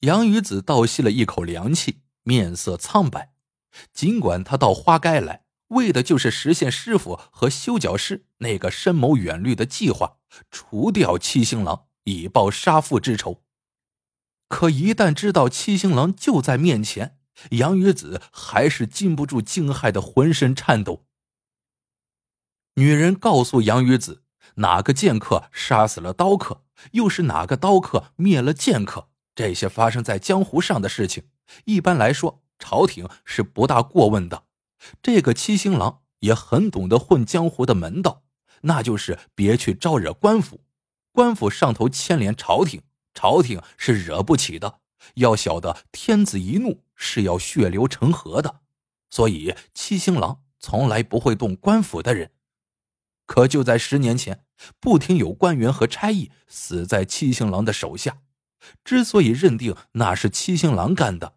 杨鱼子倒吸了一口凉气，面色苍白。尽管他到花街来，为的就是实现师傅和修脚师那个深谋远虑的计划，除掉七星狼，以报杀父之仇。可一旦知道七星狼就在面前，杨鱼子还是禁不住惊骇的浑身颤抖。女人告诉杨鱼子，哪个剑客杀死了刀客，又是哪个刀客灭了剑客。这些发生在江湖上的事情，一般来说，朝廷是不大过问的。这个七星狼也很懂得混江湖的门道，那就是别去招惹官府，官府上头牵连朝廷，朝廷是惹不起的。要晓得，天子一怒是要血流成河的，所以七星狼从来不会动官府的人。可就在十年前，不停有官员和差役死在七星狼的手下。之所以认定那是七星狼干的，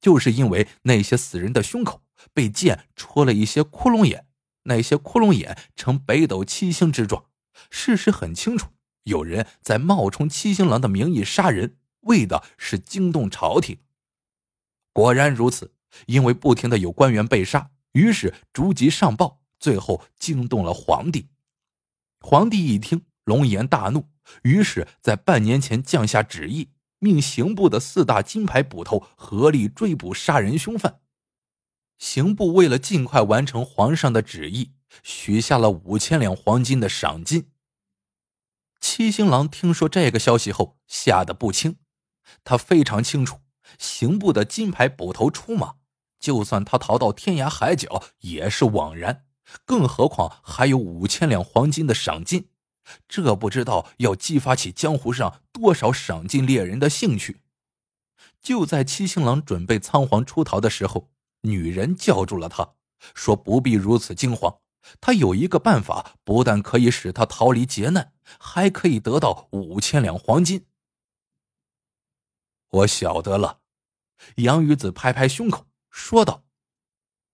就是因为那些死人的胸口被剑戳了一些窟窿眼，那些窟窿眼呈北斗七星之状。事实很清楚，有人在冒充七星狼的名义杀人，为的是惊动朝廷。果然如此，因为不停的有官员被杀，于是逐级上报，最后惊动了皇帝。皇帝一听，龙颜大怒。于是，在半年前降下旨意，命刑部的四大金牌捕头合力追捕杀人凶犯。刑部为了尽快完成皇上的旨意，许下了五千两黄金的赏金。七星郎听说这个消息后，吓得不轻。他非常清楚，刑部的金牌捕头出马，就算他逃到天涯海角也是枉然。更何况还有五千两黄金的赏金。这不知道要激发起江湖上多少赏金猎人的兴趣。就在七星狼准备仓皇出逃的时候，女人叫住了他，说：“不必如此惊慌，他有一个办法，不但可以使他逃离劫难，还可以得到五千两黄金。”我晓得了，杨鱼子拍拍胸口说道：“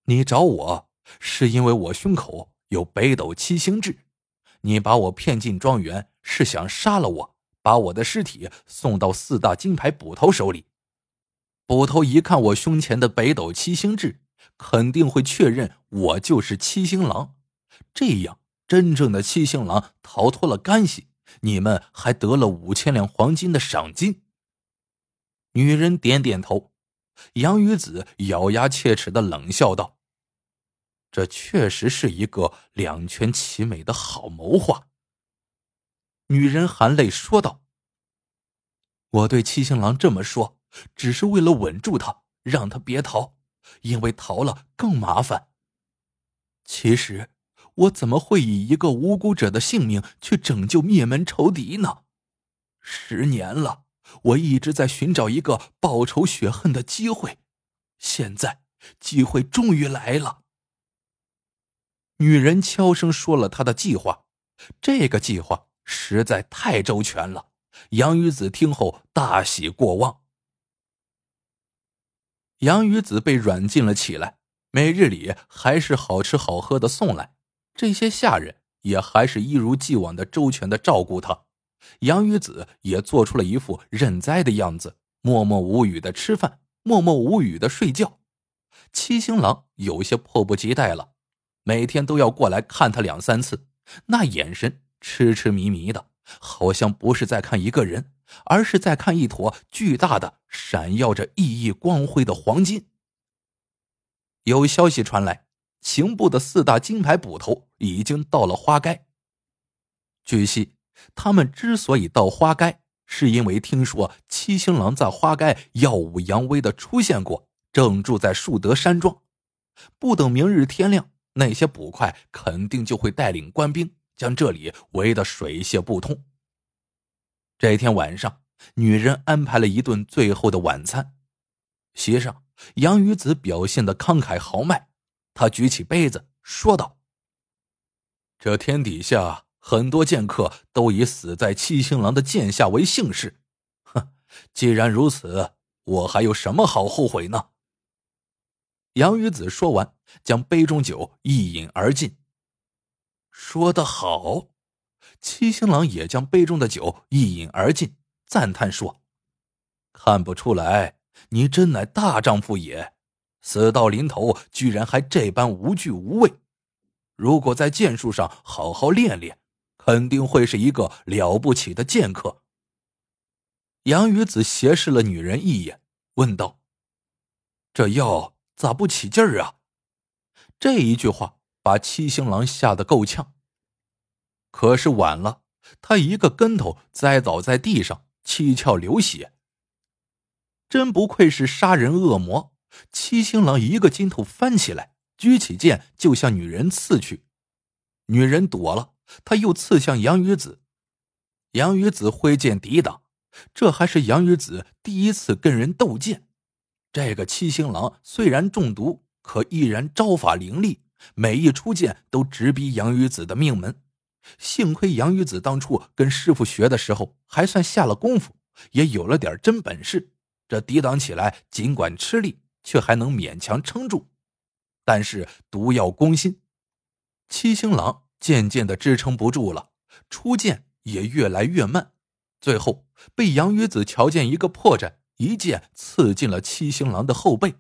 你找我是因为我胸口有北斗七星痣。”你把我骗进庄园，是想杀了我，把我的尸体送到四大金牌捕头手里。捕头一看我胸前的北斗七星痣，肯定会确认我就是七星狼。这样，真正的七星狼逃脱了干系，你们还得了五千两黄金的赏金。女人点点头，杨鱼子咬牙切齿的冷笑道。这确实是一个两全其美的好谋划。女人含泪说道：“我对七星狼这么说，只是为了稳住他，让他别逃，因为逃了更麻烦。其实，我怎么会以一个无辜者的性命去拯救灭门仇敌呢？十年了，我一直在寻找一个报仇雪恨的机会，现在机会终于来了。”女人悄声说了她的计划，这个计划实在太周全了。杨鱼子听后大喜过望。杨鱼子被软禁了起来，每日里还是好吃好喝的送来，这些下人也还是一如既往的周全的照顾他。杨鱼子也做出了一副认栽的样子，默默无语的吃饭，默默无语的睡觉。七星狼有些迫不及待了。每天都要过来看他两三次，那眼神痴痴迷迷的，好像不是在看一个人，而是在看一坨巨大的、闪耀着熠熠光辉的黄金。有消息传来，刑部的四大金牌捕头已经到了花街。据悉，他们之所以到花街，是因为听说七星狼在花街耀武扬威的出现过，正住在树德山庄。不等明日天亮。那些捕快肯定就会带领官兵将这里围得水泄不通。这一天晚上，女人安排了一顿最后的晚餐。席上，杨鱼子表现的慷慨豪迈，他举起杯子说道：“这天底下很多剑客都以死在七星狼的剑下为幸事。哼，既然如此，我还有什么好后悔呢？”杨鱼子说完，将杯中酒一饮而尽。说得好，七星狼也将杯中的酒一饮而尽，赞叹说：“看不出来，你真乃大丈夫也。死到临头，居然还这般无惧无畏。如果在剑术上好好练练，肯定会是一个了不起的剑客。杨鱼子斜视了女人一眼，问道：“这药咋不起劲儿啊？”这一句话把七星郎吓得够呛。可是晚了，他一个跟头栽倒在地上，七窍流血。真不愧是杀人恶魔！七星郎一个筋头翻起来，举起剑就向女人刺去。女人躲了，他又刺向杨鱼子。杨鱼子挥剑抵挡，这还是杨鱼子第一次跟人斗剑。这个七星狼虽然中毒，可依然招法凌厉，每一出剑都直逼杨鱼子的命门。幸亏杨鱼子当初跟师傅学的时候还算下了功夫，也有了点真本事。这抵挡起来尽管吃力，却还能勉强撑住。但是毒药攻心，七星狼渐渐的支撑不住了，出剑也越来越慢，最后被杨鱼子瞧见一个破绽，一剑刺进了七星狼的后背。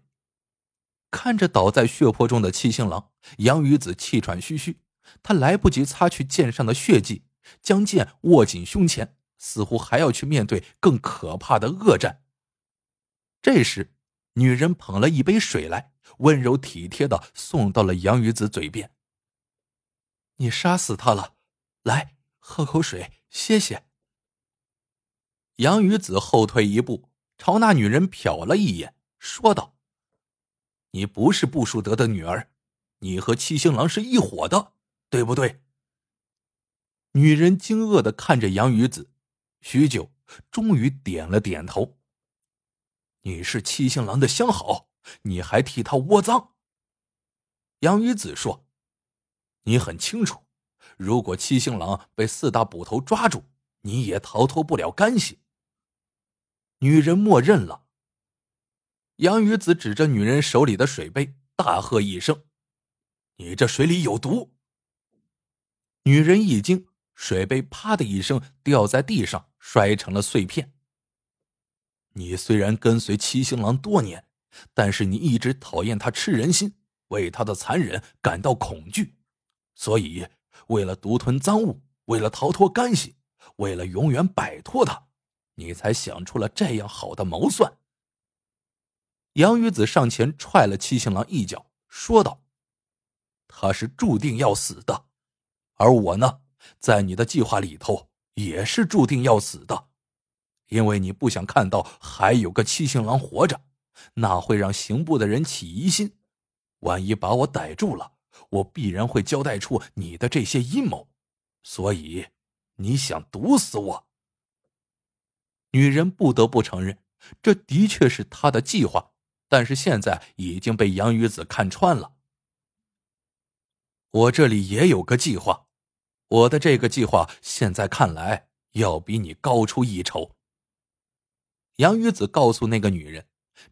看着倒在血泊中的七星狼，杨鱼子气喘吁吁。他来不及擦去剑上的血迹，将剑握紧胸前，似乎还要去面对更可怕的恶战。这时，女人捧了一杯水来，温柔体贴的送到了杨鱼子嘴边。你杀死他了，来喝口水歇歇。杨宇子后退一步，朝那女人瞟了一眼，说道：“你不是布舒德的女儿，你和七星狼是一伙的。”对不对？女人惊愕的看着杨鱼子，许久，终于点了点头。你是七星狼的相好，你还替他窝赃。杨鱼子说：“你很清楚，如果七星狼被四大捕头抓住，你也逃脱不了干系。”女人默认了。杨鱼子指着女人手里的水杯，大喝一声：“你这水里有毒！”女人一惊，水杯啪的一声掉在地上，摔成了碎片。你虽然跟随七星狼多年，但是你一直讨厌他吃人心，为他的残忍感到恐惧，所以为了独吞赃物，为了逃脱干系，为了永远摆脱他，你才想出了这样好的谋算。杨鱼子上前踹了七星郎一脚，说道：“他是注定要死的。”而我呢，在你的计划里头也是注定要死的，因为你不想看到还有个七星狼活着，那会让刑部的人起疑心，万一把我逮住了，我必然会交代出你的这些阴谋，所以你想毒死我。女人不得不承认，这的确是她的计划，但是现在已经被杨鱼子看穿了。我这里也有个计划。我的这个计划现在看来要比你高出一筹。杨宇子告诉那个女人，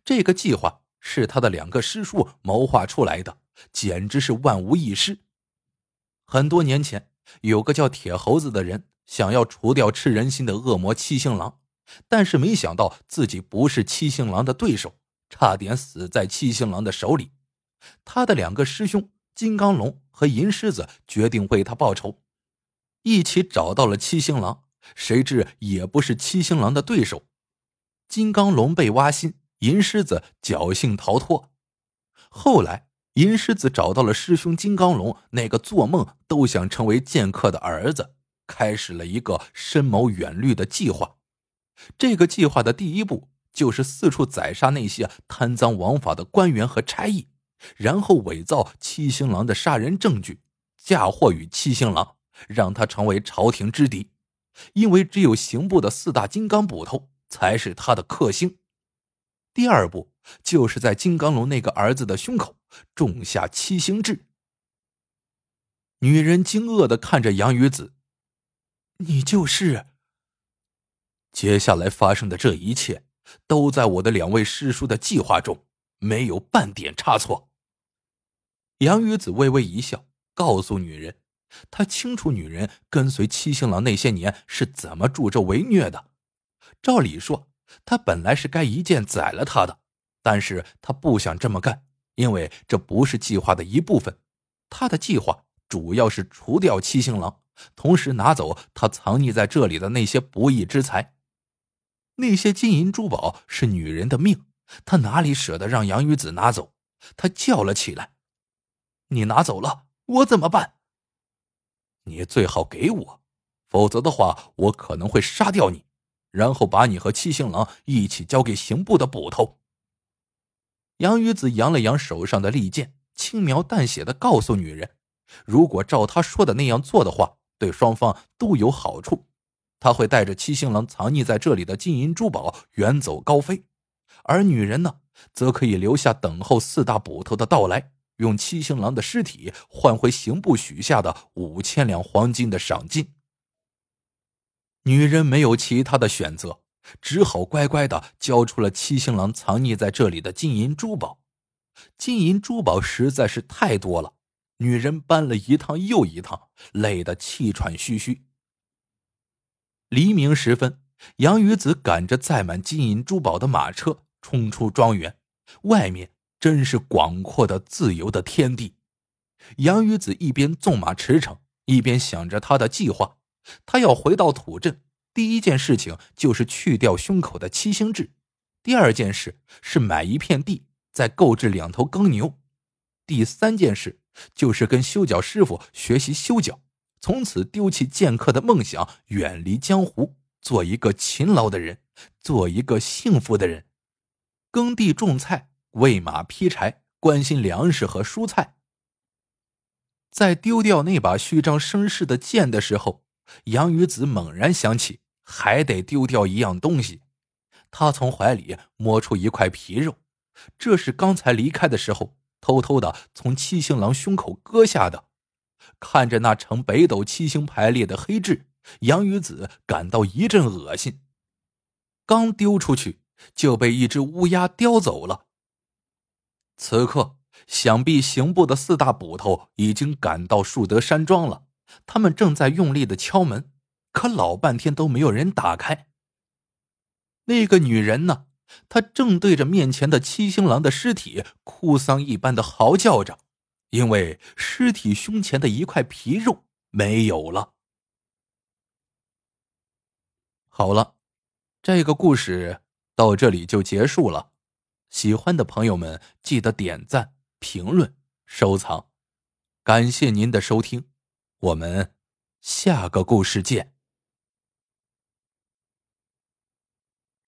这个计划是他的两个师叔谋划出来的，简直是万无一失。很多年前，有个叫铁猴子的人想要除掉吃人心的恶魔七星狼，但是没想到自己不是七星狼的对手，差点死在七星狼的手里。他的两个师兄金刚龙和银狮子决定为他报仇。一起找到了七星狼，谁知也不是七星狼的对手。金刚龙被挖心，银狮子侥幸逃脱。后来，银狮子找到了师兄金刚龙那个做梦都想成为剑客的儿子，开始了一个深谋远虑的计划。这个计划的第一步就是四处宰杀那些贪赃枉法的官员和差役，然后伪造七星狼的杀人证据，嫁祸于七星狼。让他成为朝廷之敌，因为只有刑部的四大金刚捕头才是他的克星。第二步就是在金刚龙那个儿子的胸口种下七星痣。女人惊愕的看着杨鱼子：“你就是？”接下来发生的这一切都在我的两位师叔的计划中，没有半点差错。杨鱼子微微一笑，告诉女人。他清楚女人跟随七星郎那些年是怎么助纣为虐的。照理说，他本来是该一剑宰了他的，但是他不想这么干，因为这不是计划的一部分。他的计划主要是除掉七星狼，同时拿走他藏匿在这里的那些不义之财。那些金银珠宝是女人的命，他哪里舍得让杨雨子拿走？他叫了起来：“你拿走了，我怎么办？你最好给我，否则的话，我可能会杀掉你，然后把你和七星狼一起交给刑部的捕头。”杨雨子扬了扬手上的利剑，轻描淡写的告诉女人：“如果照他说的那样做的话，对双方都有好处。”他会带着七星狼藏匿在这里的金银珠宝远走高飞，而女人呢，则可以留下等候四大捕头的到来，用七星狼的尸体换回刑部许下的五千两黄金的赏金。女人没有其他的选择，只好乖乖的交出了七星狼藏匿在这里的金银珠宝。金银珠宝实在是太多了，女人搬了一趟又一趟，累得气喘吁吁。黎明时分，杨雨子赶着载满金银珠宝的马车冲出庄园。外面真是广阔的、自由的天地。杨雨子一边纵马驰骋，一边想着他的计划。他要回到土镇，第一件事情就是去掉胸口的七星痣；第二件事是买一片地，再购置两头耕牛；第三件事就是跟修脚师傅学习修脚。从此丢弃剑客的梦想，远离江湖，做一个勤劳的人，做一个幸福的人，耕地种菜，喂马劈柴，关心粮食和蔬菜。在丢掉那把虚张声势的剑的时候，杨雨子猛然想起还得丢掉一样东西。他从怀里摸出一块皮肉，这是刚才离开的时候偷偷的从七星狼胸口割下的。看着那呈北斗七星排列的黑痣，杨雨子感到一阵恶心。刚丢出去，就被一只乌鸦叼走了。此刻，想必刑部的四大捕头已经赶到树德山庄了。他们正在用力的敲门，可老半天都没有人打开。那个女人呢？她正对着面前的七星狼的尸体哭丧一般的嚎叫着。因为尸体胸前的一块皮肉没有了。好了，这个故事到这里就结束了。喜欢的朋友们记得点赞、评论、收藏，感谢您的收听，我们下个故事见。